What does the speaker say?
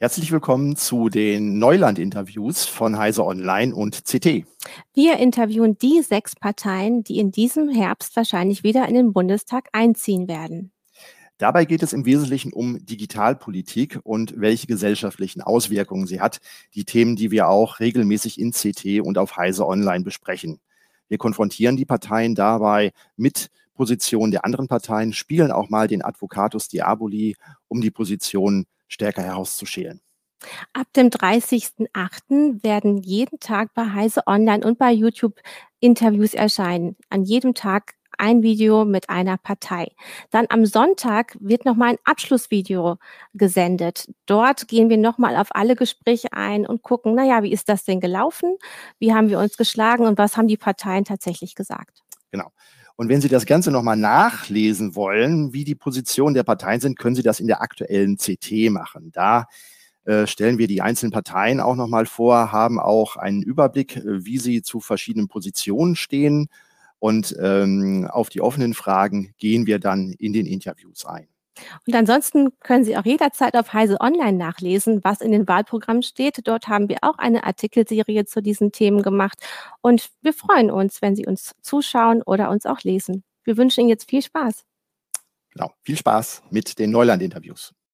Herzlich willkommen zu den Neuland-Interviews von Heise Online und CT. Wir interviewen die sechs Parteien, die in diesem Herbst wahrscheinlich wieder in den Bundestag einziehen werden. Dabei geht es im Wesentlichen um Digitalpolitik und welche gesellschaftlichen Auswirkungen sie hat. Die Themen, die wir auch regelmäßig in CT und auf Heise Online besprechen. Wir konfrontieren die Parteien dabei mit Positionen der anderen Parteien, spielen auch mal den Advocatus Diaboli, um die Position stärker herauszuschälen. Ab dem 30.08. werden jeden Tag bei Heise Online und bei YouTube Interviews erscheinen. An jedem Tag ein Video mit einer Partei. Dann am Sonntag wird nochmal ein Abschlussvideo gesendet. Dort gehen wir nochmal auf alle Gespräche ein und gucken, naja, wie ist das denn gelaufen? Wie haben wir uns geschlagen und was haben die Parteien tatsächlich gesagt? Genau. Und wenn Sie das Ganze nochmal nachlesen wollen, wie die Positionen der Parteien sind, können Sie das in der aktuellen CT machen. Da äh, stellen wir die einzelnen Parteien auch nochmal vor, haben auch einen Überblick, äh, wie sie zu verschiedenen Positionen stehen. Und ähm, auf die offenen Fragen gehen wir dann in den Interviews ein. Und ansonsten können Sie auch jederzeit auf Heise Online nachlesen, was in den Wahlprogrammen steht. Dort haben wir auch eine Artikelserie zu diesen Themen gemacht. Und wir freuen uns, wenn Sie uns zuschauen oder uns auch lesen. Wir wünschen Ihnen jetzt viel Spaß. Genau, viel Spaß mit den Neuland-Interviews.